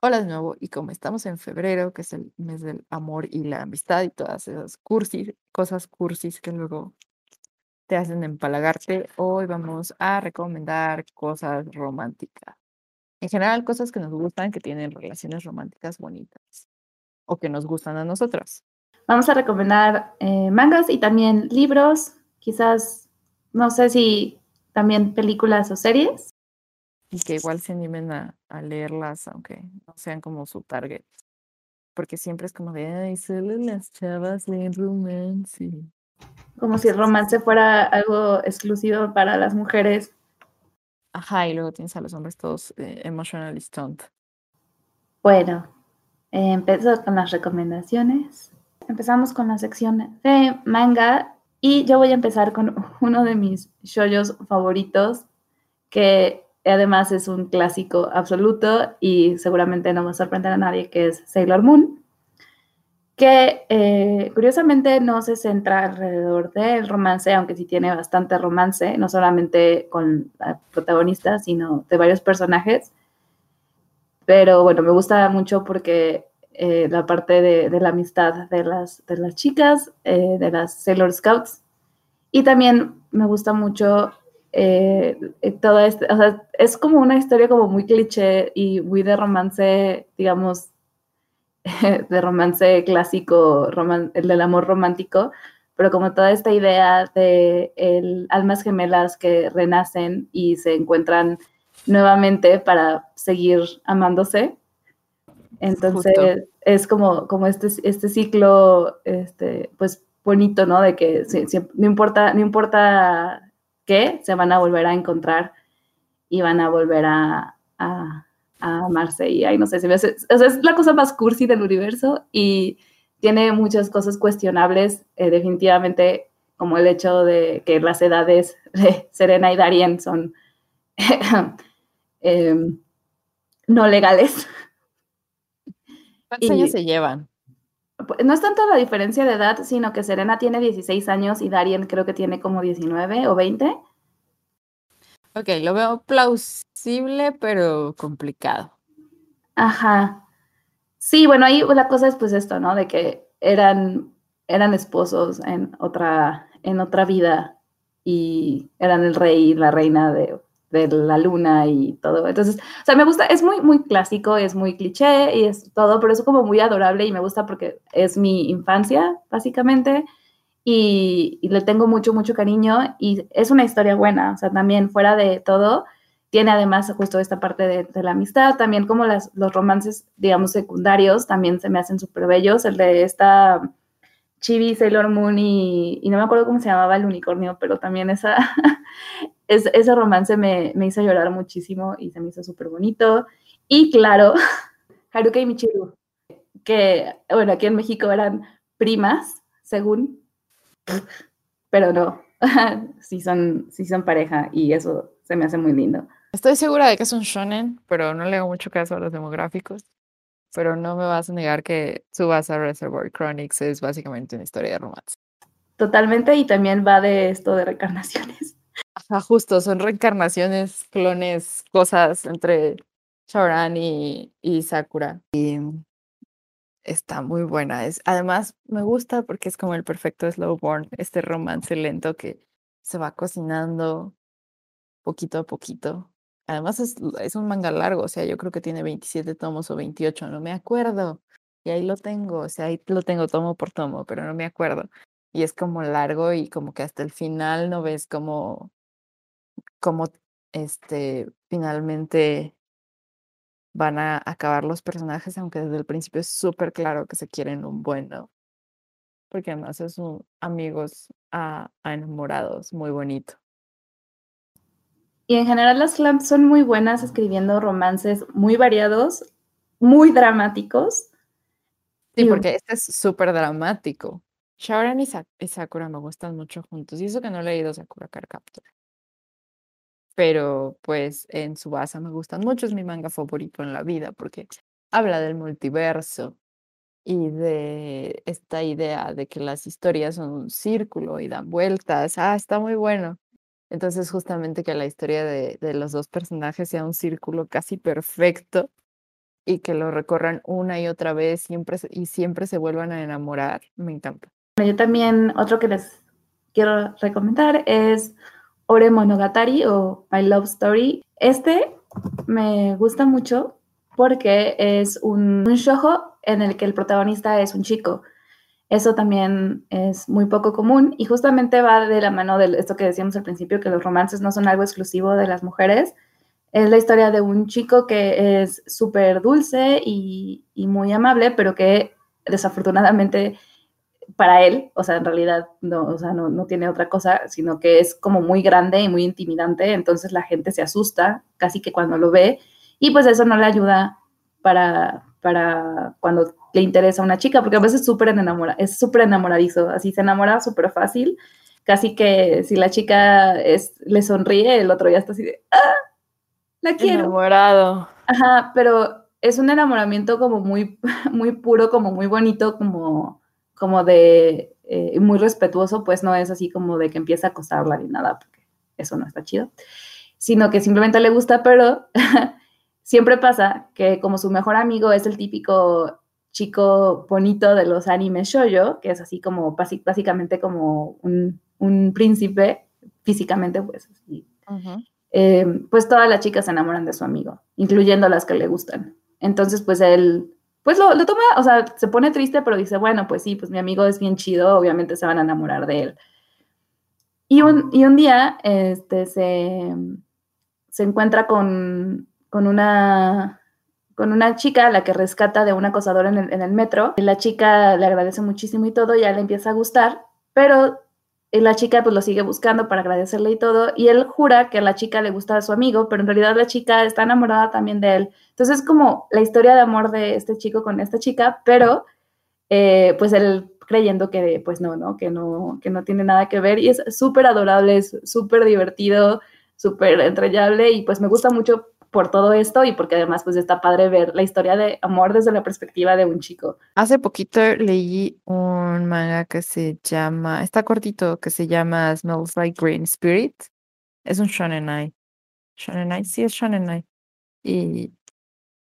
Hola de nuevo, y como estamos en febrero, que es el mes del amor y la amistad y todas esas cursis, cosas cursis que luego te hacen empalagarte, hoy vamos a recomendar cosas románticas. En general, cosas que nos gustan, que tienen relaciones románticas bonitas o que nos gustan a nosotras. Vamos a recomendar eh, mangas y también libros, quizás, no sé si también películas o series. Y que igual se animen a, a leerlas, aunque no sean como su target. Porque siempre es como de, ay, solo las chavas leen romance. Como si el romance fuera algo exclusivo para las mujeres. Ajá, y luego tienes a los hombres todos eh, emotionally stoned. Bueno, eh, empezamos con las recomendaciones. Empezamos con la sección de manga y yo voy a empezar con uno de mis shoyos favoritos, que además es un clásico absoluto y seguramente no va a sorprender a nadie, que es Sailor Moon, que eh, curiosamente no se centra alrededor del romance, aunque sí tiene bastante romance, no solamente con la protagonista, sino de varios personajes. Pero bueno, me gusta mucho porque eh, la parte de, de, la amistad de las, de las chicas, eh, de las Sailor Scouts, y también me gusta mucho eh, toda este, o sea, es como una historia como muy cliché y muy de romance, digamos, de romance clásico, roman, el del amor romántico, pero como toda esta idea de el, almas gemelas que renacen y se encuentran nuevamente para seguir amándose. Entonces Justo. es como, como este, este ciclo, este, pues bonito, ¿no? De que sí, sí, no importa, no importa que se van a volver a encontrar y van a volver a, a, a amarse. Y ahí no sé, se me hace, o sea, es la cosa más cursi del universo y tiene muchas cosas cuestionables, eh, definitivamente, como el hecho de que las edades de Serena y Darien son eh, no legales. ¿Cuántos y, años se llevan? No es tanto la diferencia de edad, sino que Serena tiene 16 años y Darien creo que tiene como 19 o 20. Ok, lo veo plausible, pero complicado. Ajá. Sí, bueno, ahí la cosa es pues esto, ¿no? De que eran, eran esposos en otra, en otra vida y eran el rey y la reina de, de la luna y todo. Entonces, o sea, me gusta, es muy, muy clásico, es muy cliché y es todo, pero es como muy adorable y me gusta porque es mi infancia, básicamente, y, le tengo mucho, mucho cariño y es una historia buena, o sea, también fuera de todo, tiene además justo esta parte de, de la amistad, también como las, los romances, digamos, secundarios, también se me hacen súper bellos, el de esta... Chibi, Sailor Moon y, y, no me acuerdo cómo se llamaba el unicornio, pero también esa, es, ese romance me, me, hizo llorar muchísimo y se me hizo súper bonito. Y claro, Haruka y Michiru, que, bueno, aquí en México eran primas, según, pero no, sí son, sí son pareja y eso se me hace muy lindo. Estoy segura de que es un shonen, pero no le hago mucho caso a los demográficos. Pero no me vas a negar que Tsubasa Reservoir Chronicles es básicamente una historia de romance. Totalmente, y también va de esto de reencarnaciones. Ajá, justo, son reencarnaciones, clones, cosas entre Shaoran y, y Sakura. Y está muy buena. Es, además, me gusta porque es como el perfecto slow burn, este romance lento que se va cocinando poquito a poquito. Además, es, un manga largo, o sea, yo creo que tiene 27 tomos o 28, no me acuerdo. Y ahí lo tengo, o sea, ahí lo tengo tomo por tomo, pero no me acuerdo. Y es como largo y como que hasta el final no ves como, como este, finalmente van a acabar los personajes, aunque desde el principio es súper claro que se quieren un bueno. Porque además es un amigos a, a enamorados, muy bonito. Y en general las clams son muy buenas escribiendo romances muy variados muy dramáticos. Sí, Y- porque este es súper dramático. Shaoran y, Sa- y Sakura me gustan mucho juntos. Y eso que no he leído Sakura Card Captor. Pero pues en Subasa me gustan mucho. Es mi manga favorito en la vida porque habla del multiverso y de esta idea de que las historias son un círculo y dan vueltas. Ah, está muy bueno. Entonces justamente que la historia de, de los dos personajes sea un círculo casi perfecto y que lo recorran una y otra vez siempre y siempre se vuelvan a enamorar, me encanta. Yo también, otro que les quiero recomendar es Ore Monogatari o My Love Story. Este me gusta mucho porque es un, un en el que el protagonista es un chico. Eso también es muy poco común y justamente va de la mano de esto que decíamos al principio, que los romances no son algo exclusivo de las mujeres. Es la historia de un chico que es súper dulce y, y muy amable, pero que desafortunadamente para él, o sea, en realidad no, o sea, no, no tiene otra cosa, sino que es como muy grande y muy intimidante, entonces la gente se asusta casi que cuando lo ve y pues eso no le ayuda para, para cuando le interesa a una chica, porque a veces súper enamora, es súper enamoradizo, así se enamora súper fácil, casi que si la chica es, le sonríe, el otro ya está así de, ¡ah! La quiero. Enamorado. Ajá, pero es un enamoramiento como muy, muy puro, como muy bonito, como, como de eh, muy respetuoso, pues no es así como de que empieza a acosarla ni nada, porque eso no está chido, sino que simplemente le gusta, pero siempre pasa que como su mejor amigo es el típico chico bonito de los animes shoyo, que es así como básicamente como un, un príncipe físicamente, pues así, eh, pues todas las chicas se enamoran de su amigo, incluyendo las que le gustan. Entonces, pues él, pues lo, lo toma, o sea, se pone triste, pero dice, bueno, pues sí, pues mi amigo es bien chido, obviamente se van a enamorar de él. Y un, y un día, este, se, se encuentra con, con una con una chica a la que rescata de un acosador en el, en el metro. La chica le agradece muchísimo y todo, ya le empieza a gustar, pero y la chica pues lo sigue buscando para agradecerle y todo, y él jura que a la chica le gusta a su amigo, pero en realidad la chica está enamorada también de él. Entonces es como la historia de amor de este chico con esta chica, pero eh, pues él creyendo que pues no, ¿no? Que no, que no tiene nada que ver, y es súper adorable, es súper divertido, súper entrañable, y pues me gusta mucho por todo esto y porque además pues está padre ver la historia de amor desde la perspectiva de un chico. Hace poquito leí un manga que se llama, está cortito, que se llama Smells Like Green Spirit. Es un shonenai. Shonenai, sí es shonenai. Y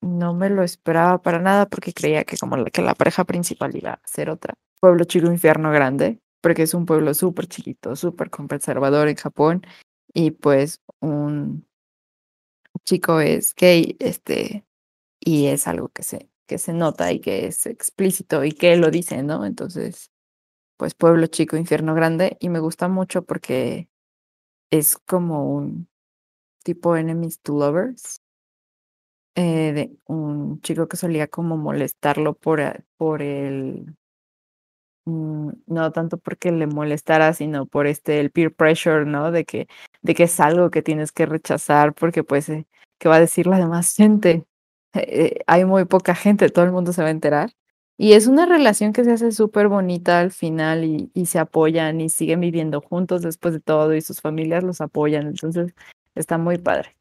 no me lo esperaba para nada porque creía que como la, que la pareja principal iba a ser otra. Pueblo chico, infierno grande, porque es un pueblo súper chiquito, súper conservador en Japón. Y pues un chico es gay, este, y es algo que se, que se nota y que es explícito y que lo dice, ¿no? Entonces, pues pueblo chico, infierno grande, y me gusta mucho porque es como un tipo enemies to lovers, eh, de un chico que solía como molestarlo por, por el, no tanto porque le molestara, sino por este, el peer pressure, ¿no? De que, de que es algo que tienes que rechazar porque pues, eh, ¿qué va a decir la demás gente? eh, hay muy poca gente, todo el mundo se va a enterar. Y es una relación que se hace súper bonita al final y, y se apoyan y siguen viviendo juntos después de todo y sus familias los apoyan. Entonces está muy padre.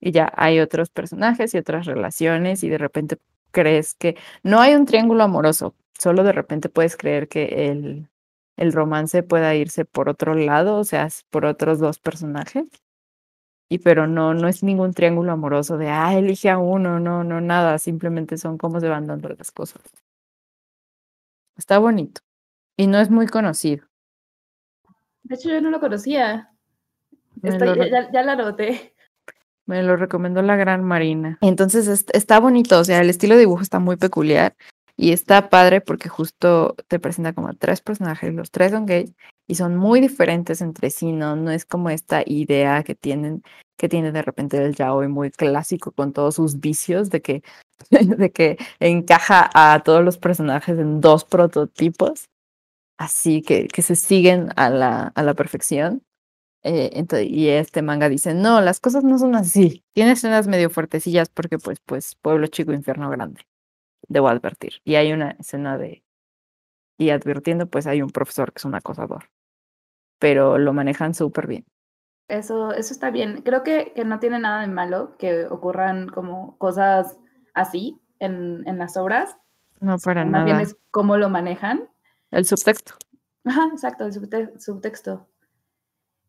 Y ya hay otros personajes y otras relaciones y de repente crees que no hay un triángulo amoroso, solo de repente puedes creer que el, el romance pueda irse por otro lado, o sea, por otros dos personajes. Y pero no, no es ningún triángulo amoroso de, ah, elige a uno, no, no, nada, simplemente son cómo se van dando las cosas. Está bonito y no es muy conocido. De hecho, yo no lo conocía. Lo ya, ya, la noté. Me lo recomendó la gran Marina. Entonces est- está bonito, o sea, el estilo de dibujo está muy peculiar y está padre porque justo te presenta como a tres personajes, los tres son gays y son muy diferentes entre sí, ¿no? No es como esta idea que tienen, que tiene de repente el yaoi muy clásico con todos sus vicios de que, de que encaja a todos los personajes en dos prototipos, así que, que se siguen a la, a la perfección. Eh, entonces, y este manga dice, no, las cosas no son así. Tiene escenas medio fuertecillas porque pues, pues, pueblo chico, infierno grande. Debo advertir. Y hay una escena de... Y advirtiendo, pues hay un profesor que es un acosador. Pero lo manejan súper bien. Eso, eso está bien. Creo que, que, no tiene nada de malo que ocurran como cosas así en, en las obras. No, para Más nada. bien es cómo lo manejan. El subtexto. Ajá, exacto, el subte- subtexto.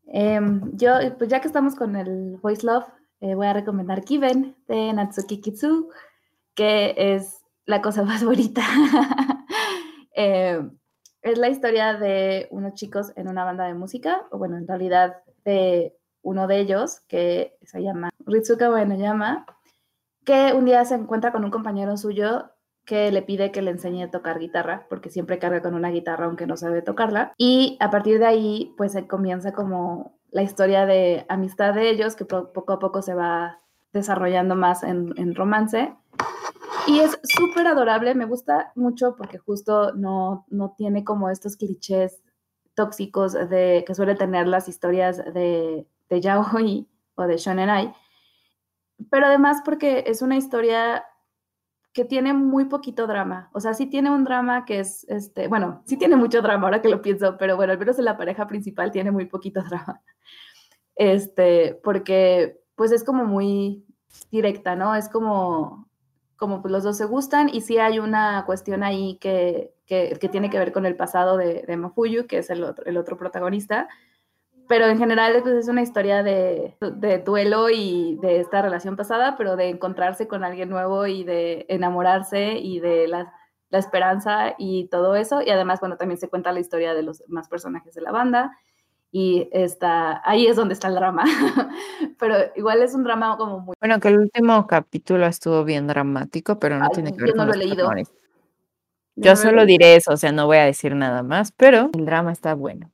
Em, yo, pues ya que estamos con el Voice Love, eh, voy a recomendar Kiven de Natsuki Kitsu, que es la cosa más bonita. Em, es la historia de unos chicos en una banda de música, o bueno, en realidad de uno de ellos, que se llama Ritsuka Uenoyama, que un día se encuentra con un compañero suyo que le pide que le enseñe a tocar guitarra, porque siempre carga con una guitarra aunque no sabe tocarla. Y a partir de ahí, pues se comienza como la historia de amistad de ellos, que po- poco a poco se va desarrollando más en romance. Y es súper adorable, me gusta mucho porque justo no, no tiene como estos clichés tóxicos de, que suele tener las historias de, de yaoi o de shonen ai, pero además porque es una historia que tiene muy poquito drama. O sea, sí tiene un drama que es, este, bueno, sí tiene mucho drama ahora que lo pienso, pero bueno, al menos en la pareja principal tiene muy poquito drama. Este, porque pues es como muy directa, ¿no? Es como, como pues los dos se gustan y sí hay una cuestión ahí que, que, tiene que ver con el pasado de, de Mafuyu, que es el otro, el otro protagonista. Pero en general pues, es una historia de, de duelo y de esta relación pasada, pero de encontrarse con alguien nuevo y de enamorarse y de la, la esperanza y todo eso. Y además, bueno, también se cuenta la historia de los demás personajes de la banda. Y está, ahí es donde está el drama. pero igual es un drama como muy... Bueno, que el último capítulo estuvo bien dramático, pero no Ay, tiene que yo ver no con lo he leído. Yo solo diré eso, o sea, no voy a decir nada más, pero el drama está bueno.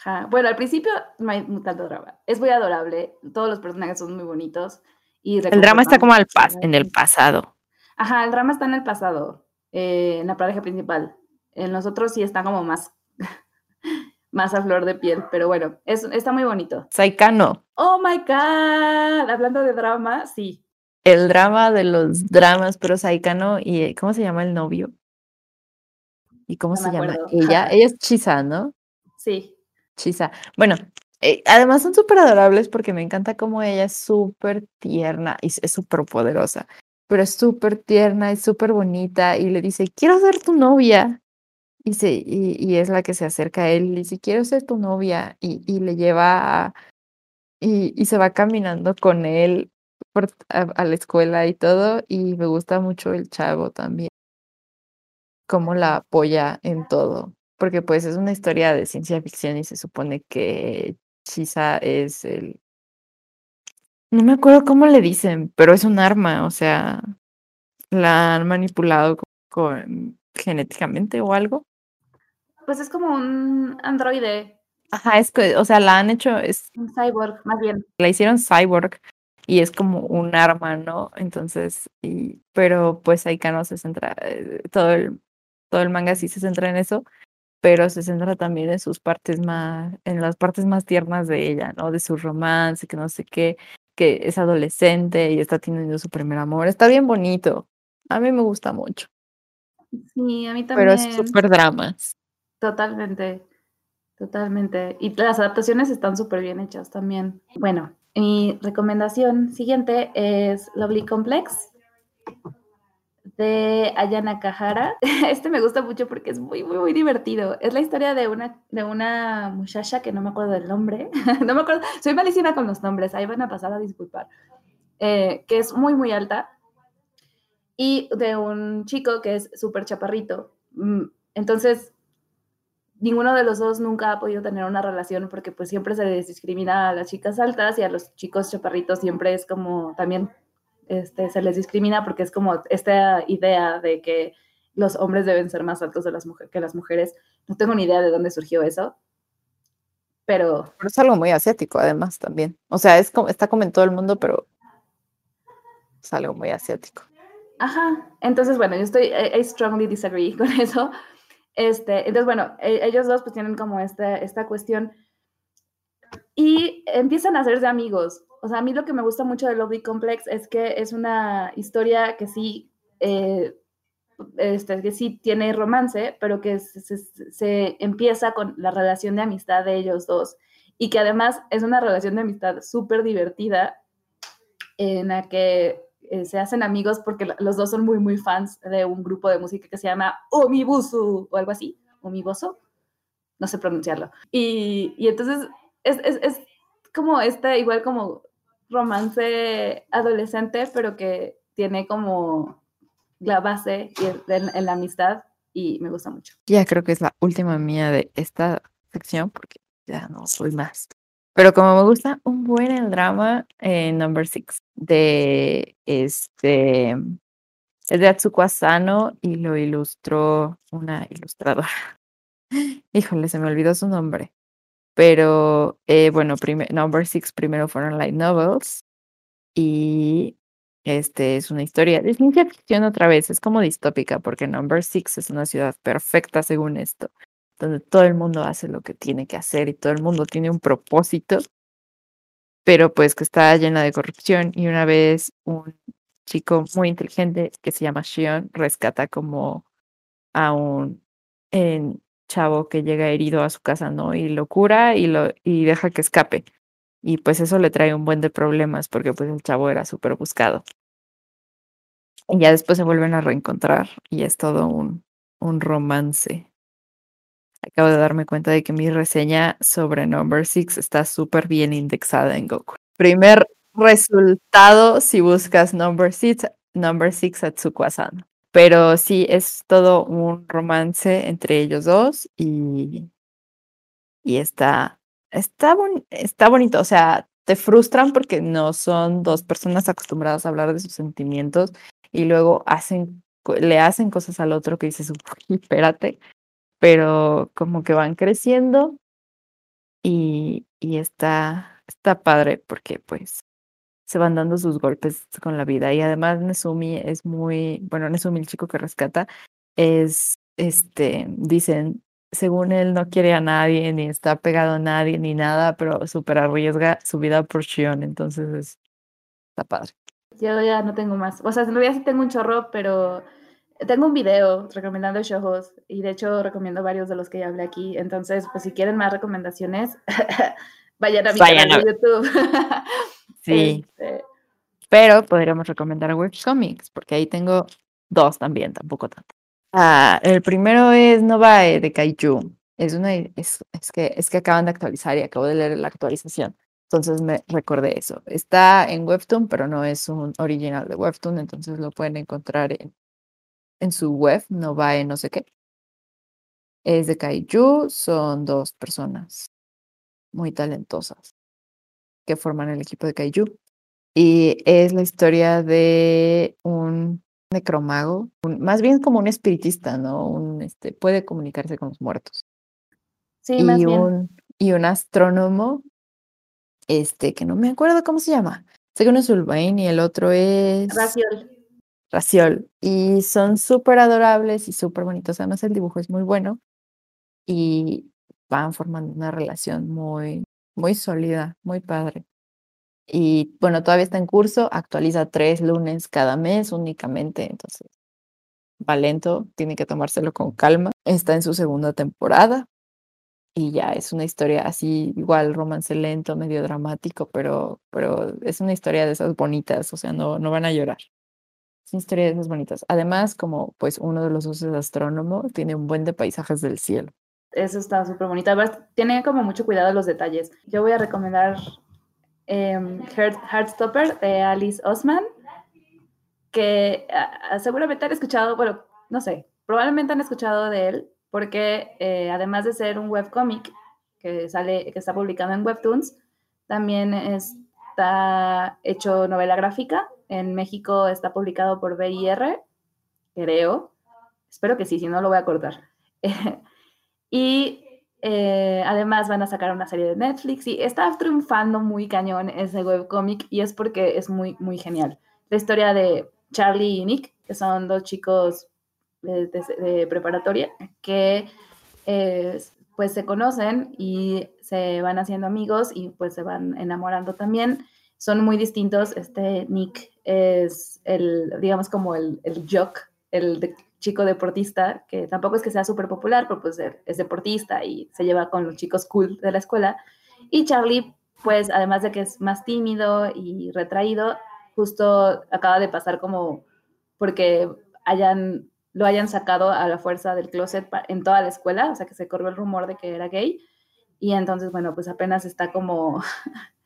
Ajá. Bueno, al principio no hay tanto drama. Es muy adorable. Todos los personajes son muy bonitos. Y El drama está como al pas en el pasado. Ajá, el drama está en el pasado, eh, en la pareja principal. En los otros sí está como más, más a flor de piel, pero bueno, es, está muy bonito. Saikano, Oh my god, hablando de drama, sí. el drama de los dramas, pero Saikano y eh, ¿cómo se llama el novio? ¿Y cómo No se llama acuerdo. ella? Ella es Chisa, ¿no? Sí, Chisa. Bueno, eh, además son súper adorables porque me encanta cómo ella es súper tierna y es es súper poderosa, pero es súper tierna y súper bonita y le dice, quiero ser tu novia. Y, se, y, y es la que se acerca a él y dice, quiero ser tu novia. Y, y le lleva a, y, y se va caminando con él por- a, la escuela y todo. Y me gusta mucho el chavo también, cómo la apoya en todo. Porque pues es una historia de ciencia ficción y se supone que Chisa es el... No me acuerdo cómo le dicen, pero es un arma, o sea, la han manipulado genéticamente o algo. Pues es como un androide, Ajá, es que, o sea, la han hecho, es, un cyborg, más bien. la hicieron cyborg y es como un arma, ¿no? Entonces, y, pero pues Aikano se centra, eh, todo el, todo el manga sí se centra en eso, pero se centra también en sus partes más, en las partes más tiernas de ella, ¿no? De su romance, que no sé qué, que es adolescente y está teniendo su primer amor. Está bien bonito. A mí me gusta mucho, Sí, a mí también. pero es súper dramas. Totalmente, totalmente. Y las adaptaciones están súper bien hechas también. Bueno, mi recomendación siguiente es Lovely Complex de Ayana Kahara. Este me gusta mucho porque es muy, muy, muy divertido. Es la historia de una, de una muchacha que no me acuerdo del nombre. No me acuerdo, soy malísima con los nombres, ahí van a pasar a disculpar. Eh, que es muy, muy alta. Y de un chico que es súper chaparrito. Mm, Entonces, ninguno de los dos nunca ha podido tener una relación porque pues siempre se les discrimina a las chicas altas y a los chicos chaparritos siempre es como también este, se les discrimina porque es como esta idea de que los hombres deben ser más altos de las mujeres que las mujeres. No tengo ni idea de dónde surgió eso, pero Pero es algo muy asiático, además, también. O sea, es como, está como en todo el mundo, pero es algo muy asiático. Ajá, entonces bueno, yo estoy, I, I strongly disagree con eso. Este, entonces bueno, e- ellos dos pues tienen como esta, esta cuestión. y empiezan a hacerse amigos. O sea, a mí lo que me gusta mucho de Lovely Complex es que es una historia que sí, eh, este, que sí tiene romance, pero que se, se, empieza con la relación de amistad de ellos dos. Y que además es una relación de amistad súper divertida en la que eh, se hacen amigos porque los dos son muy, muy fans de un grupo de música que se llama Omibusu o algo así, Omiboso, no sé pronunciarlo. Y, y entonces es, es, es, como este, igual como romance adolescente, pero que tiene como la base en, en la amistad y me gusta mucho. Ya creo que es la última mía de esta sección porque ya no soy más. Pero como me gusta un buen el drama, eh, Number Six, de este, es de Atsuko Asano y lo ilustró una ilustradora. Híjole, se me olvidó su nombre. Pero eh, bueno, Number Six primero fueron light novels y este es una historia de ciencia ficción otra vez, es como distópica porque Number Six es una ciudad perfecta según esto donde todo el mundo hace lo que tiene que hacer y todo el mundo tiene un propósito, pero pues que está llena de corrupción y una vez un chico muy inteligente que se llama Shion rescata como a un chavo que llega herido a su casa, ¿no? Y lo cura y lo y deja que escape. Y pues eso le trae un buen de problemas porque pues el chavo era súper buscado. Y ya después se vuelven a reencontrar y es todo un, un romance. Acabo de darme cuenta de que mi reseña sobre Number Six está súper bien indexada en Goku. Primer resultado si buscas Number Six, Number Six Atsuko-san. Pero sí, es todo un romance entre ellos dos y, y está, está, está bonito. O sea, te frustran porque no son dos personas acostumbradas a hablar de sus sentimientos y luego hacen, le hacen cosas al otro que dices, espérate, pero como que van creciendo y, y está, está padre porque pues se van dando sus golpes con la vida. Y además Nesumi es muy, bueno, Nesumi el chico que rescata es, este, dicen, según él no quiere a nadie, ni está pegado a nadie, ni nada, pero súper arriesga su vida por Shion, entonces está padre. Yo ya no tengo más, o sea, en realidad sí tengo un chorro, pero tengo un video recomendando shows y de hecho recomiendo varios de los que ya hablé aquí. Entonces, pues si quieren más recomendaciones, vayan a mi canal de YouTube. sí. Este, Pero podríamos recomendar webcomics, porque ahí tengo dos también, tampoco tanto. Ah, el primero es Novae de Kaiju. Es una es, es, que es que acaban de actualizar y acabo de leer la actualización. Entonces me recordé eso. Está en Webtoon, pero no es un original de Webtoon, entonces lo pueden encontrar en en su web, no va en no sé qué. Es de Kaiju, son dos personas muy talentosas que forman el equipo de Kaiju. Y es la historia de un necromago, más bien como un espiritista, ¿no? Un, este, puede comunicarse con los muertos. Sí, y más bien. Un, y un astrónomo, este, que no me acuerdo cómo se llama. Sé que uno es Ulvain y el otro es... Raciol. Raciol. Y son súper adorables y súper bonitos. Además, el dibujo es muy bueno y van formando una relación muy, muy sólida, muy padre. Y bueno, todavía está en curso, actualiza tres lunes cada mes únicamente, entonces va lento, tiene que tomárselo con calma. Está en su segunda temporada y ya es una historia así, igual romance lento, medio dramático, pero, pero es una historia de esas bonitas, o sea, no, no van a llorar. Son historias bonitas. Además, como pues uno de los dos es astrónomo, tiene un buen de paisajes del cielo. Eso está súper bonito. Tiene como mucho cuidado los detalles. Yo voy a recomendar eh, Heartstopper de Alice Osman, que uh, seguramente han escuchado, bueno, no sé, probablemente han escuchado de él, porque eh, además de ser un webcomic que sale, que está publicado en Webtoons, también está hecho novela gráfica en México está publicado por BIR, creo. Espero que sí, si no lo voy a cortar. y eh, además van a sacar una serie de Netflix y está triunfando muy cañón ese webcomic y es porque es muy, muy genial. La historia de Charlie y Nick, que son dos chicos de, preparatoria, que eh, pues se conocen y se van haciendo amigos y pues se van enamorando también. Son muy distintos. Este Nick es el, digamos, como el, el jock, el chico deportista, que tampoco es que sea súper popular, pero pues es deportista y se lleva con los chicos cool de la escuela. Y Charlie, pues además de que es más tímido y retraído, justo acaba de pasar como porque hayan lo hayan sacado a la fuerza del closet en toda la escuela, o sea que se corrió el rumor de que era gay. Y entonces, bueno, pues apenas está como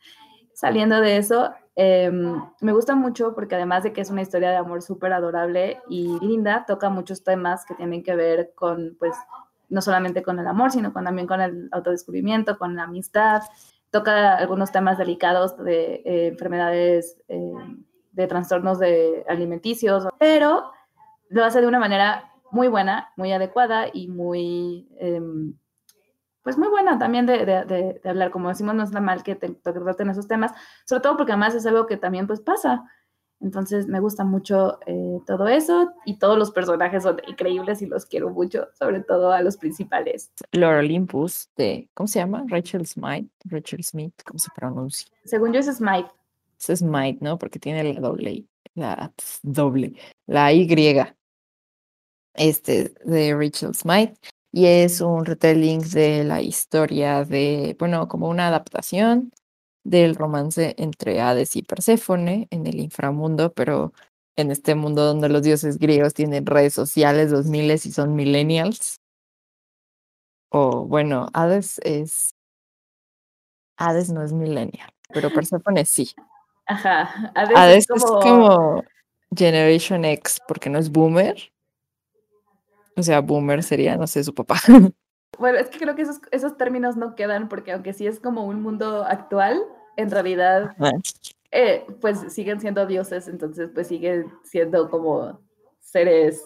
saliendo de eso. Em, me gusta mucho porque además de que es una historia de amor súper adorable y linda, toca muchos temas que tienen que ver con, pues, no solamente con el amor, sino con, también con el autodescubrimiento, con la amistad. Toca algunos temas delicados de eh, enfermedades, eh, de trastornos de alimenticios, pero lo hace de una manera muy buena, muy adecuada y muy, em, pues muy buena también de, de, de, hablar. Como decimos, no es mal que te, traten esos temas, sobre todo porque además es algo que también pues pasa. Entonces me gusta mucho eh, todo eso y todos los personajes son increíbles y los quiero mucho, sobre todo a los principales. Laura Olympus de, ¿cómo se llama? Rachel Smith, Rachel Smith, ¿cómo se pronuncia? Según yo es Smith. Es Smith, ¿no? Porque tiene la doble, la doble, la Y este, de Rachel Smythe, y es un retelling de la historia de, bueno, como una adaptación del romance entre Hades y Perséfone en el inframundo, pero en este mundo donde los dioses griegos tienen redes sociales, dos miles y son millennials. O bueno, Hades es. Hades no es millennial, pero Perséfone sí. Ajá. Hades, es como Generation X, porque no es boomer, o sea, boomer sería, no sé, su papá. Bueno, es que creo que esos, esos términos no quedan porque aunque sí es como un mundo actual, en realidad, eh, pues siguen siendo dioses, entonces pues siguen siendo como seres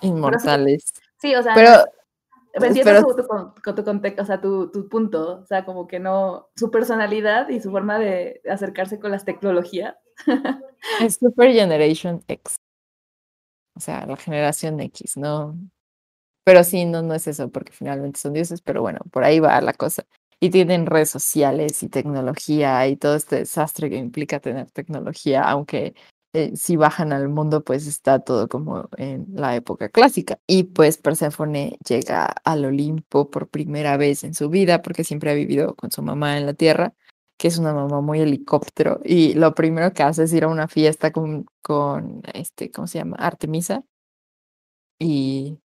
inmortales. sí, o sea, pero, entiendo tu, tu, tu, o sea, tu, tu, punto, o sea, como que no, su personalidad y su forma de acercarse con las tecnologías. Es Super Generation X o sea, la generación X, ¿no? Pero sí, no, no es eso, porque finalmente son dioses, pero bueno, por ahí va la cosa. Y tienen redes sociales y tecnología y todo este desastre que implica tener tecnología, aunque eh, si bajan al mundo, pues está todo como en la época clásica. Y pues Perséfone llega al Olimpo por primera vez en su vida, porque siempre ha vivido con su mamá en la Tierra, que es una mamá muy helicóptero, y lo primero que hace es ir a una fiesta con, con este, ¿cómo se llama? Artemisa, y,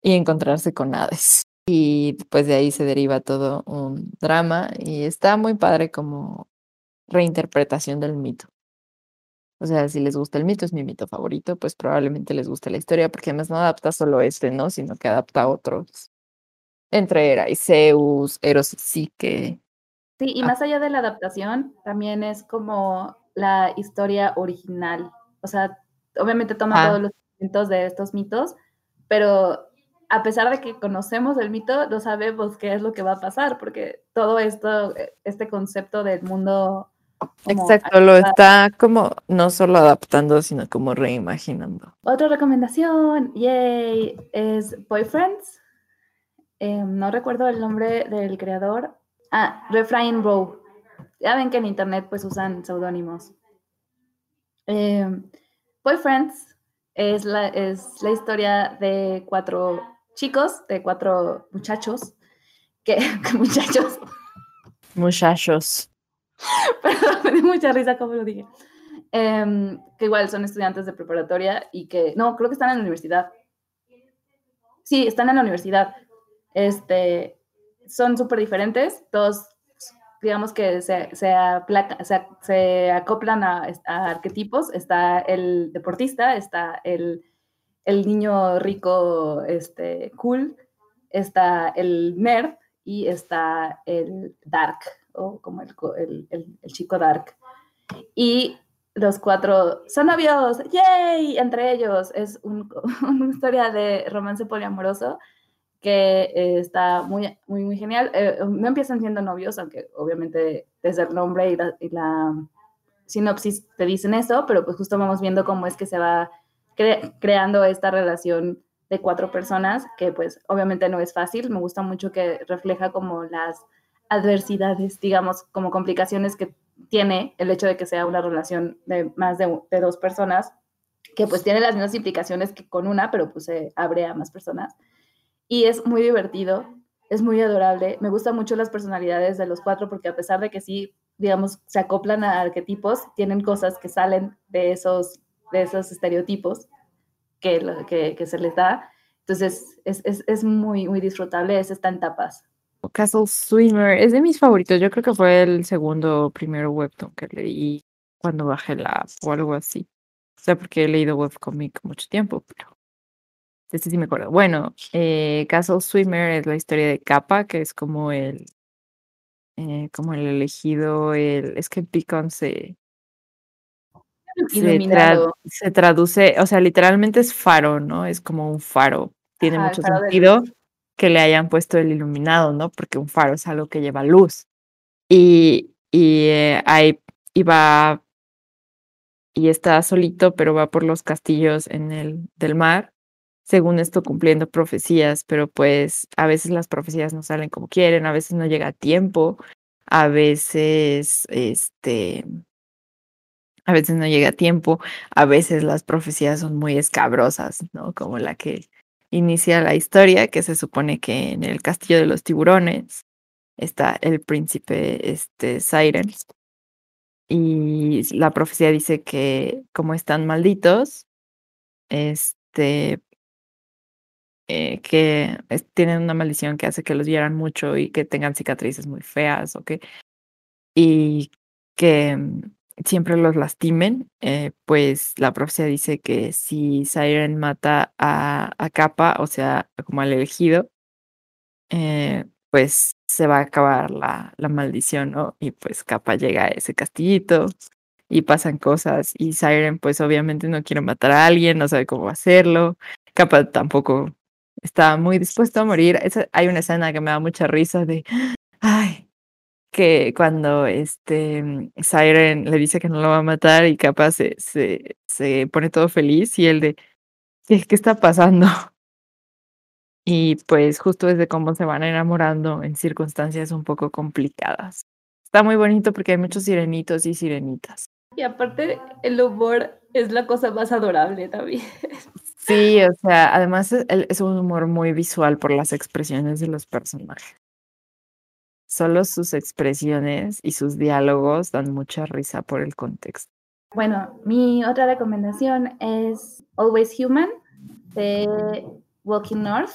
y encontrarse con Hades. Y pues de ahí se deriva todo un drama, y está muy padre como reinterpretación del mito. O sea, si les gusta el mito, es mi mito favorito, pues probablemente les guste la historia, porque además no adapta solo este, ¿no? Sino que adapta otros. Entre Hera y Zeus, Eros y Psique, Sí, y ah. más allá de la adaptación, también es como la historia original. O sea, obviamente toma ah. todos los elementos de estos mitos, pero a pesar de que conocemos el mito, no sabemos qué es lo que va a pasar, porque todo esto, este concepto del mundo... Exacto, lo está como no solo adaptando, sino como reimaginando. Otra recomendación, yay, es Boyfriends. Em, no recuerdo el nombre del creador, Ah, Refrain Row. Ya ven que en internet pues usan seudónimos. Eh, Boyfriends es la, es la historia de cuatro chicos, de cuatro muchachos, que, muchachos. Muchachos. Perdón, me dio mucha risa como lo dije. Em, que igual son estudiantes de preparatoria y que, no, creo que están en la universidad. Sí, están en la universidad. Este, son súper diferentes, todos digamos que se, se, acoplan a, arquetipos, está el deportista, está el, el, niño rico este, cool, está el nerd y está el dark, o como el, el, el chico dark. Y los cuatro son novios, ¡yay! Entre ellos es un, una historia de romance poliamoroso que eh, está muy, muy, muy genial. Eh, no empiezan siendo novios, aunque obviamente desde el nombre y la, sinopsis te dicen eso, pero pues justo vamos viendo cómo es que se va creando esta relación de cuatro personas, que pues obviamente no es fácil. Me gusta mucho que refleja como las adversidades, digamos, como complicaciones que tiene el hecho de que sea una relación de más de, de dos personas, que pues tiene las mismas implicaciones que con una, pero pues se abre a más personas. Y es muy divertido, es muy adorable. Me gustan mucho las personalidades de los cuatro porque a pesar de que sí, digamos, se acoplan a arquetipos, tienen cosas que salen de esos, de esos estereotipos que, que, que se les da. Entonces es, es, es, muy, muy disfrutable, es está en tapas. Castle Swimmer es de mis favoritos. Yo creo que fue el segundo primero webtoon que leí cuando bajé la app o algo así. O sea, porque he leído webcomic mucho tiempo, pero este sí me acuerdo. Bueno, eh, Castle Swimmer es la historia de Kappa, que es como el, eh, como el elegido, el, es que Picon se, se, tra se, traduce, o sea, literalmente es faro, ¿no? Es como un faro. Tiene Ajá, mucho sentido que le hayan puesto el iluminado, ¿no? Porque un faro es algo que lleva luz. Y, y eh, ahí iba y está solito, pero va por los castillos en el del mar, según esto cumpliendo profecías, pero pues a veces las profecías no salen como quieren, a veces no llega a tiempo, a veces este a veces no llega a tiempo, a veces las profecías son muy escabrosas, ¿no? Como la que inicia la historia, que se supone que en el castillo de los tiburones está el príncipe este, Siren. Y la profecía dice que como están malditos, este, eh, que tienen una maldición que hace que los hieran mucho y que tengan cicatrices muy feas, ¿ok? Y que mm, siempre los lastimen, eh, pues la profecía dice que si Siren mata a, a Kappa, o sea, como al elegido, eh, pues se va a acabar la, la maldición, ¿no? Y pues Kappa llega a ese castillito y pasan cosas y Siren pues obviamente no quiere matar a alguien, no sabe cómo hacerlo. Kappa tampoco está muy dispuesto a morir. hay una escena que me da mucha risa de, ay, que cuando este Siren le dice que no lo va a matar y capaz se, se, se pone todo feliz y él de ¿qué, ¿qué, está pasando? Y pues justo desde cómo se van enamorando en circunstancias un poco complicadas. Está muy bonito porque hay muchos sirenitos y sirenitas. Y aparte el humor es la cosa más adorable también. Sí, o sea, además es, es un humor muy visual por las expresiones de los personajes. Solo sus expresiones y sus diálogos dan mucha risa por el contexto. Bueno, mi otra recomendación es Always Human de Walking North.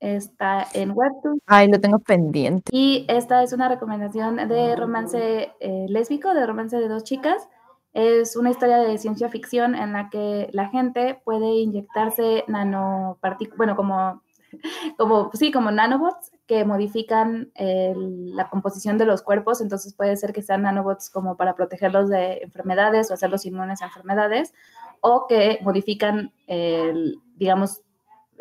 Está en Webtoon. Ay, lo tengo pendiente. Y esta es una recomendación de romance eh, lésbico, de romance de dos chicas. Es una historia de ciencia ficción en la que la gente puede inyectarse nanopartículas, bueno, como, como, sí, como nanobots que modifican la composición de los cuerpos, entonces puede ser que sean nanobots como para protegerlos de enfermedades o hacerlos inmunes a enfermedades, o que modifican, el, digamos,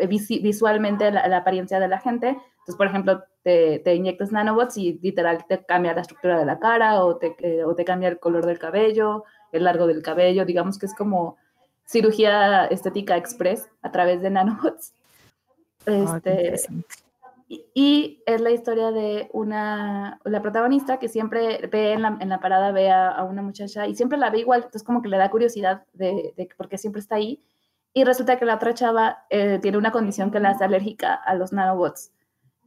visualmente la, apariencia de la gente. Entonces, por ejemplo, te, te, inyectas nanobots y literal te cambia la estructura de la cara o te, o te cambia el color del cabello, el largo del cabello, digamos que es como cirugía estética express a través de nanobots. Este, y, es la historia de una, la protagonista que siempre ve en la, en la parada, ve a, una muchacha y siempre la ve igual, entonces como que le da curiosidad de, de porque siempre está ahí. Y resulta que la otra chava eh, tiene una condición que la hace alérgica a los nanobots.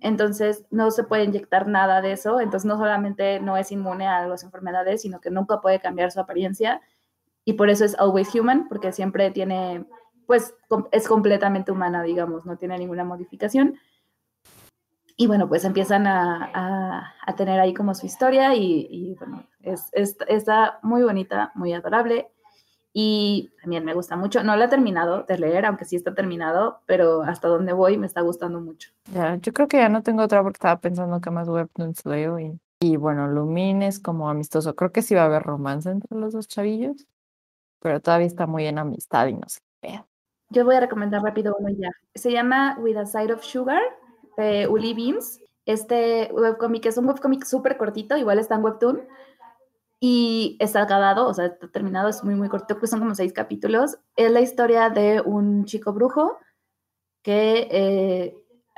Entonces no se puede inyectar nada de eso, entonces no solamente no es inmune a las enfermedades, sino que nunca puede cambiar su apariencia. Y por eso es always human, porque siempre tiene, pues es completamente humana, digamos, no tiene ninguna modificación. Y bueno, pues empiezan a, a, tener ahí como su historia y, bueno, es, está muy bonita, muy adorable y también me gusta mucho. No la he terminado de leer, aunque sí está terminado, pero hasta donde voy me está gustando mucho. Ya, yo creo que ya no tengo otra porque estaba pensando que más webtoons leo y, y bueno, Lumin es como amistoso. Creo que sí va a haber romance entre los dos chavillos, pero todavía está muy en amistad y no sé qué. Yo voy a recomendar rápido uno ya. Se llama With a Side of Sugar de Uli Beams. Este webcomic es un webcomic súper cortito, igual está en Webtoon. Y está acabado, o sea, está terminado, es muy, muy cortito, pues son como seis capítulos. Es la historia de un chico brujo que eh,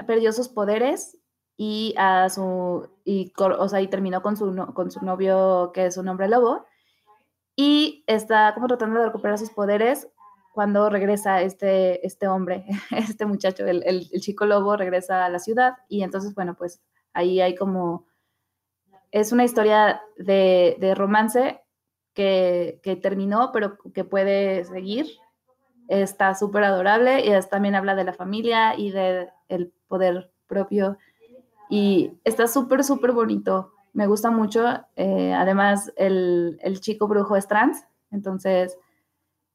perdió sus poderes y a su y, o sea, y terminó con su, con su novio que es un hombre lobo y está como tratando de recuperar sus poderes cuando regresa este, este hombre, este muchacho, el, el, chico lobo regresa a la ciudad y entonces, bueno, pues ahí hay como, es una historia de, de romance que, que, terminó, pero que puede seguir. Está súper adorable y también habla de la familia y del el poder propio y está súper, súper bonito. Me gusta mucho. Eh, además, el, el chico brujo es trans, entonces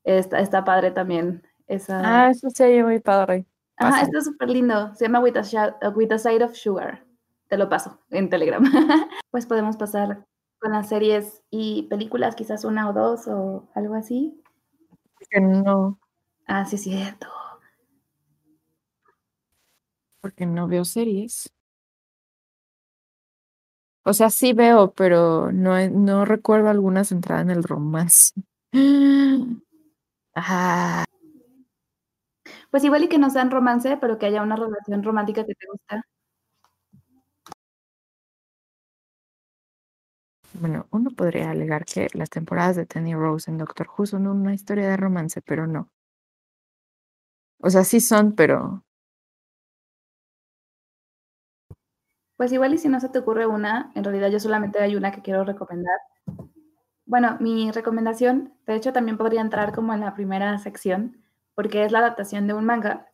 Está, está padre también. Esa... Ah, eso sí, muy padre. Ajá, está súper lindo. Se llama With a, With a Side of Sugar. Te lo paso en Telegram. pues podemos pasar con las series y películas, quizás una o dos o algo así. Que no. Ah, sí, es cierto. Porque no veo series. O sea, sí veo, pero no, no recuerdo alguna centrada en el romance. Ajá. Pues igual y que no sean romance, pero que haya una relación romántica que te gusta. Bueno, uno podría alegar que las temporadas de Tenny Rose en Doctor Who son una historia de romance, pero no. O sea, sí son, pero. Pues igual y si no se te ocurre una, en realidad yo solamente hay una que quiero recomendar, bueno, mi recomendación, de hecho, también podría entrar como en la primera sección, porque es la adaptación de un manga,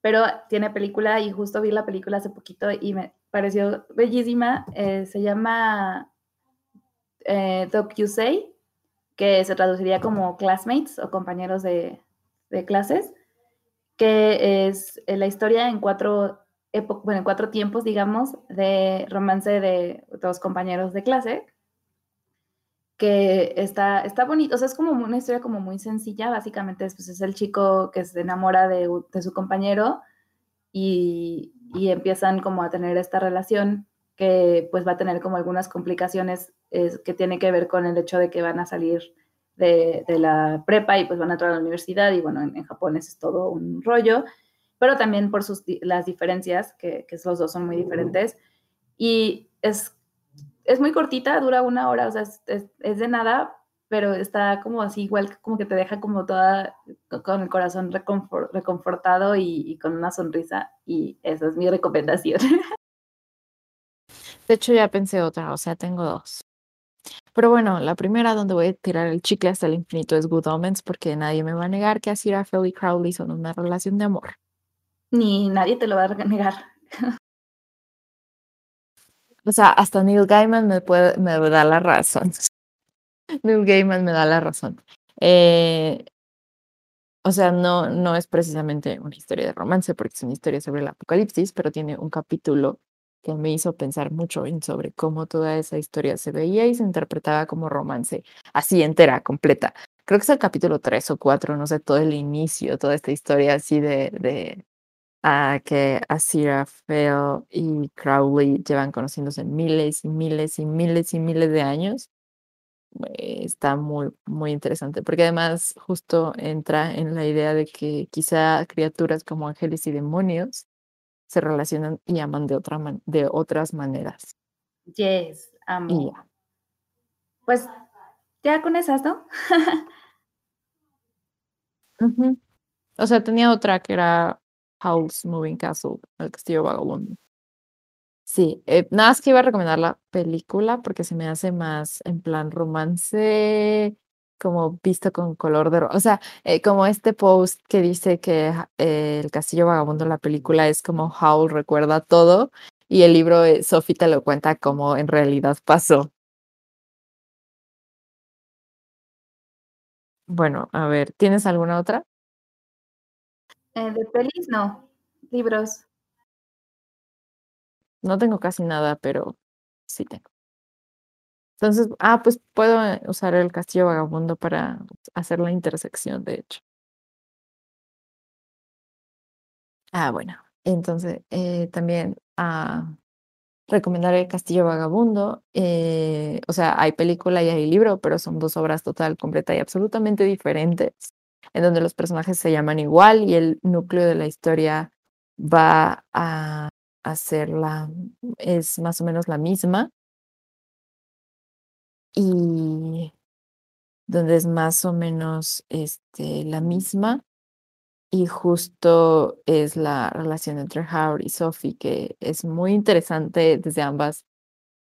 pero tiene película y justo vi la película hace poquito y me pareció bellísima. Eh, se llama eh, Say, que se traduciría como classmates o compañeros de, clases, que es eh, la historia en cuatro, bueno, en cuatro tiempos, digamos, de romance de dos compañeros de clase que está, está bonito, o sea, es como una historia como muy sencilla, básicamente es, pues, es el chico que se enamora de, de su compañero y, y, empiezan como a tener esta relación que pues va a tener como algunas complicaciones es, que tiene que ver con el hecho de que van a salir de, de, la prepa y pues van a entrar a la universidad y bueno, en, en Japón es todo un rollo, pero también por sus, las diferencias, que, que los dos son muy diferentes y es es muy cortita, dura una hora, o sea, es, es, de nada, pero está como así, igual como que te deja como toda con el corazón reconfortado y, con una sonrisa, y esa es mi recomendación. De hecho, ya pensé otra, o sea, tengo dos. Pero bueno, la primera donde voy a tirar el chicle hasta el infinito es Good Omens, porque nadie me va a negar que Phil y Crowley son una relación de amor. Ni nadie te lo va a negar. O sea, hasta Neil Gaiman me, puede, me da la razón. Neil Gaiman me da la razón. Eh, o sea, no, no es precisamente una historia de romance, porque es una historia sobre el apocalipsis, pero tiene un capítulo que me hizo pensar mucho en sobre cómo toda esa historia se veía y se interpretaba como romance, así entera, completa. Creo que es el capítulo 3 o 4, no sé, todo el inicio, toda esta historia así de, de a que Phil y Crowley llevan conociéndose miles y miles y miles y miles de años. Está muy, muy interesante, porque además justo entra en la idea de que quizá criaturas como ángeles y demonios se relacionan y aman de, otra de otras maneras. Yes, amo. Pues ya con esas, ¿no? O sea, tenía otra que era House Moving Castle, El Castillo Vagabundo. Sí, eh, nada más que iba a recomendar la película porque se me hace más en plan romance, como visto con color de rosa. O sea, eh, como este post que dice que eh, El Castillo Vagabundo, la película, es como Howl recuerda todo y el libro, Sophie te lo cuenta como en realidad pasó. Bueno, a ver, ¿tienes alguna otra? Eh, de pelis, no. Libros. No tengo casi nada, pero sí tengo. Entonces, ah, pues puedo eh, usar el castillo vagabundo para hacer la intersección, de hecho. Ah, bueno. Entonces, eh, también ah, recomendar el Castillo Vagabundo. o sea, hay película y hay libro, pero son dos obras total, completa y absolutamente diferentes en donde los personajes se llaman igual y el núcleo de la historia va a hacer la, es más o menos la misma. Y donde es más o menos este, la misma. Y justo es la relación entre Howard y Sophie, que es muy interesante desde ambas,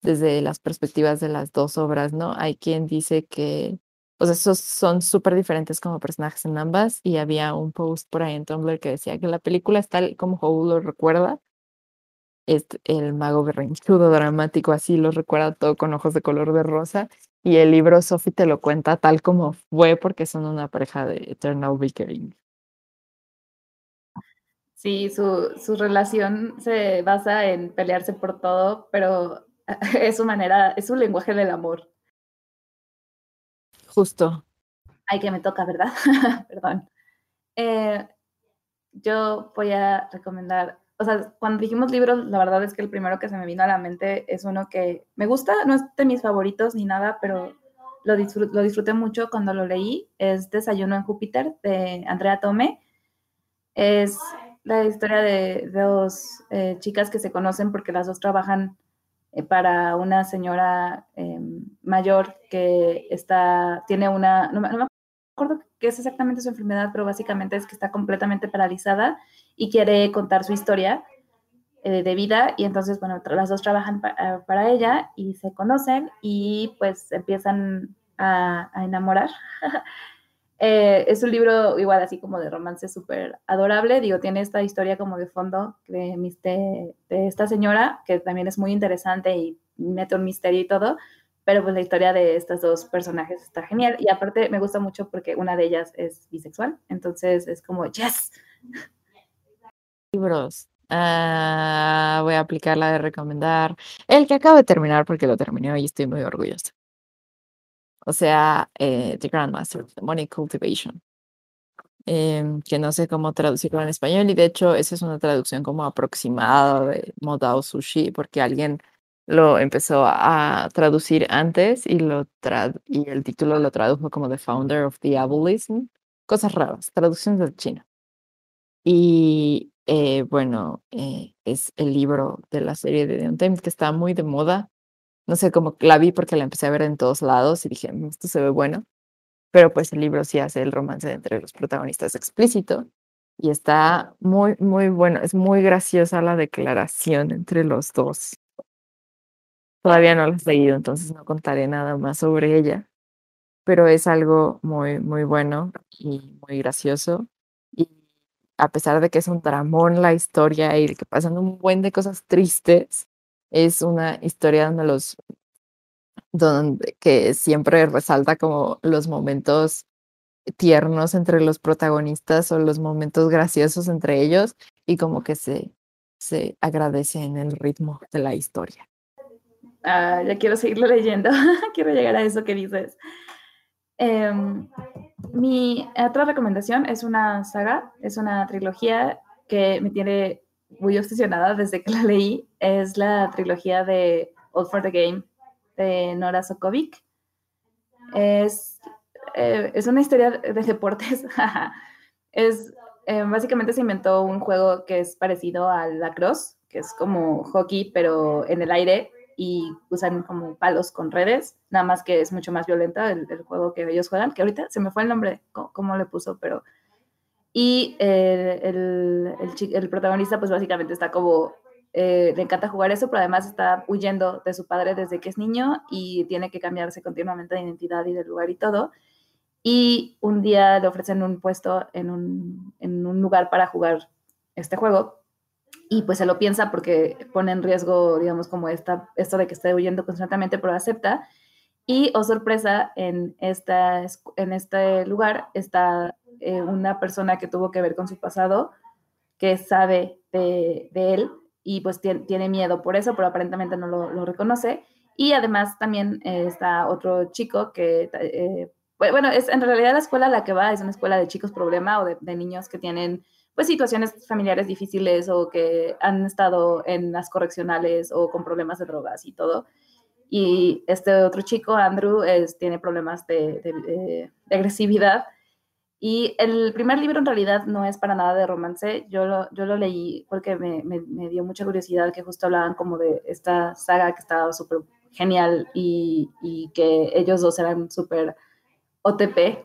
desde las perspectivas de las dos obras, ¿no? Hay quien dice que, pues esos son súper diferentes como personajes en ambas, y había un post por ahí en Tumblr que decía que la película es tal como Howard lo recuerda, es el mago berrinchudo dramático, así lo recuerda todo con ojos de color de rosa, y el libro Sophie te lo cuenta tal como fue porque son una pareja de Eternal Bickering. Sí, su, su relación se basa en pelearse por todo, pero es su manera, es su lenguaje del amor. Justo. Ay, que me toca, ¿verdad? Perdón. Eh, yo voy a recomendar, o sea, cuando dijimos libros, la verdad es que el primero que se me vino a la mente es uno que me gusta, no es de mis favoritos ni nada, pero lo, lo disfruté mucho cuando lo leí. Es Desayuno en Júpiter de Andrea Tome. Es la historia de dos eh, chicas que se conocen porque las dos trabajan eh, para una señora eh, mayor que está, tiene una, no, no, me acuerdo qué es exactamente su enfermedad, pero básicamente es que está completamente paralizada y quiere contar su historia de vida y entonces, bueno, las dos trabajan pa para ella y se conocen y pues empiezan a, enamorar. Eh, es un libro igual así como de romance súper adorable, digo, tiene esta historia como de fondo de, de, esta señora, que también es muy interesante y mete un misterio y todo, pero pues la historia de estos dos personajes está genial y aparte me gusta mucho porque una de ellas es bisexual, entonces es como, yes. Libros. Uh, voy a aplicar la de recomendar el que acabo de terminar porque lo terminé y estoy muy orgullosa o sea, eh, The Grandmaster, The Money Cultivation, eh, que no sé cómo traducirlo en español y de hecho esa es una traducción como aproximada de Modao Sushi porque alguien lo empezó a traducir antes y, lo tra y el título lo tradujo como The Founder of Diabolism, cosas raras, traducciones del chino. Y eh, bueno, eh, es el libro de la serie de The Untamed que está muy de moda no sé, cómo la vi porque la empecé a ver en todos lados y dije, mm, esto se ve bueno. Pero pues el libro sí hace el romance entre los protagonistas explícito y está muy, muy bueno. Es muy graciosa la declaración entre los dos. Todavía no la he seguido, entonces no contaré nada más sobre ella, pero es algo muy, muy bueno y muy gracioso. Y a pesar de que es un dramón la historia y que pasan un buen de cosas tristes, es una historia donde los donde que siempre resalta como los momentos tiernos entre los protagonistas o los momentos graciosos entre ellos y como que se, se agradece en el ritmo de la historia. Ah, ya quiero seguirlo leyendo, quiero llegar a eso que dices. Eh, mi otra recomendación es una saga, es una trilogía que me tiene muy obsesionada desde que la leí es la trilogía de All for the Game de Nora Sokovic. Es, eh, es una historia de deportes. es, eh, básicamente se inventó un juego que es parecido al lacrosse, que es como hockey, pero en el aire y usan como palos con redes, nada más que es mucho más violenta el, juego que ellos juegan, que ahorita se me fue el nombre, cómo, cómo le puso, pero y eh, el, el, el, protagonista pues básicamente está como, eh, le encanta jugar eso, pero además está huyendo de su padre desde que es niño y tiene que cambiarse continuamente de identidad y de lugar y todo. Y un día le ofrecen un puesto en un, en un lugar para jugar este juego y pues se lo piensa porque pone en riesgo, digamos, como esta, esto de que esté huyendo constantemente, pero acepta. Y, oh sorpresa, en, esta, en este lugar está eh, una persona que tuvo que ver con su pasado, que sabe de, él y pues tiene, miedo por eso, pero aparentemente no lo, reconoce. Y además también eh, está otro chico que, eh, bueno, es en realidad la escuela a la que va es una escuela de chicos problema o de niños que tienen pues situaciones familiares difíciles o que han estado en las correccionales o con problemas de drogas y todo. Y este otro chico, Andrew, es, tiene problemas de, de, de agresividad Y el primer libro en realidad no es para nada de romance. Yo lo, yo lo leí porque me, me, me dio mucha curiosidad que justo hablaban como de esta saga que estaba súper genial y, y, que ellos dos eran súper OTP.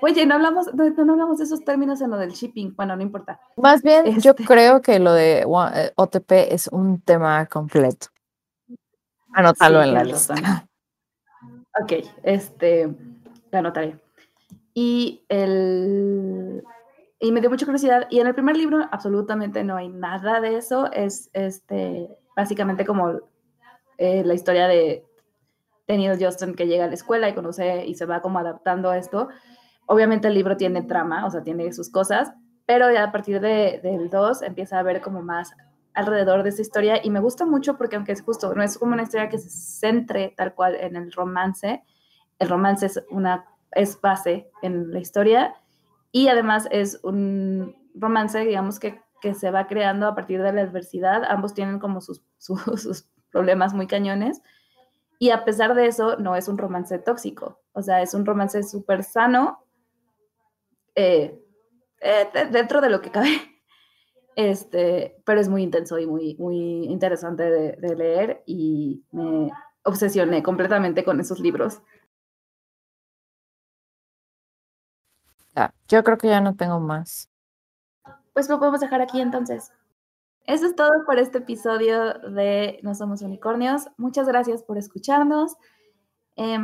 Oye, no hablamos, no, no, hablamos de esos términos en lo del shipping. Bueno, no importa. Más bien, este... yo creo que lo de OTP es un tema completo. Anótalo sí, en la lista. Ok, este, lo anotaré. Y, el, y me dio mucha curiosidad. Y en el primer libro absolutamente no hay nada de eso. Es este, básicamente como eh, la historia de Daniel Justin que llega a la escuela y conoce y se va como adaptando a esto. Obviamente el libro tiene trama, o sea, tiene sus cosas, pero ya a partir de, del 2 empieza a ver como más alrededor de esa historia y me gusta mucho porque aunque es justo, no es como una historia que se centre tal cual en el romance, el romance es una es base en la historia y además es un romance, digamos, que, que se va creando a partir de la adversidad. Ambos tienen como sus, sus, sus, problemas muy cañones y a pesar de eso no es un romance tóxico, o sea, es un romance súper sano eh, eh, dentro de lo que cabe. Este, pero es muy intenso y muy, muy interesante de, de leer y me obsesioné completamente con esos libros. Yo creo que ya no tengo más. Pues lo podemos dejar aquí entonces. Eso es todo por este episodio de No Somos Unicornios. Muchas gracias por escucharnos. Eh,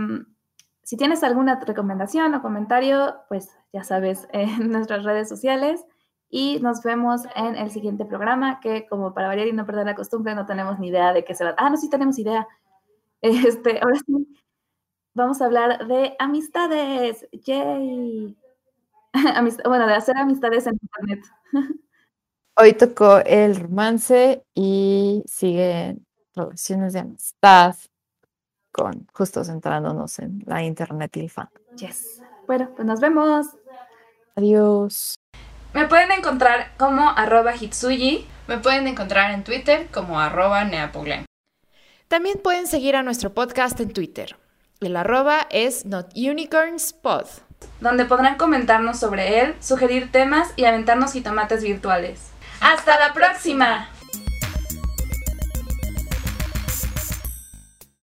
si tienes alguna recomendación o comentario, pues ya sabes, en nuestras redes sociales. Y nos vemos en el siguiente programa, que como para variar y no perder la costumbre, no tenemos ni idea de qué se va. Ah, no, sí tenemos idea. Este, ahora sí, vamos a hablar de amistades. ¡Yay! bueno, de hacer amistades en Internet. Hoy tocó el romance y siguen relaciones de amistad con justo centrándonos en la Internet y el fan. Yes. Bueno, pues nos vemos. Adiós. Me pueden encontrar como arroba hitsuyi. Me pueden encontrar en Twitter como arroba neapoglen. También pueden seguir a nuestro podcast en Twitter. El arroba es notunicornspod donde podrán comentarnos sobre él, sugerir temas y aventarnos jitomates virtuales. ¡Hasta la próxima!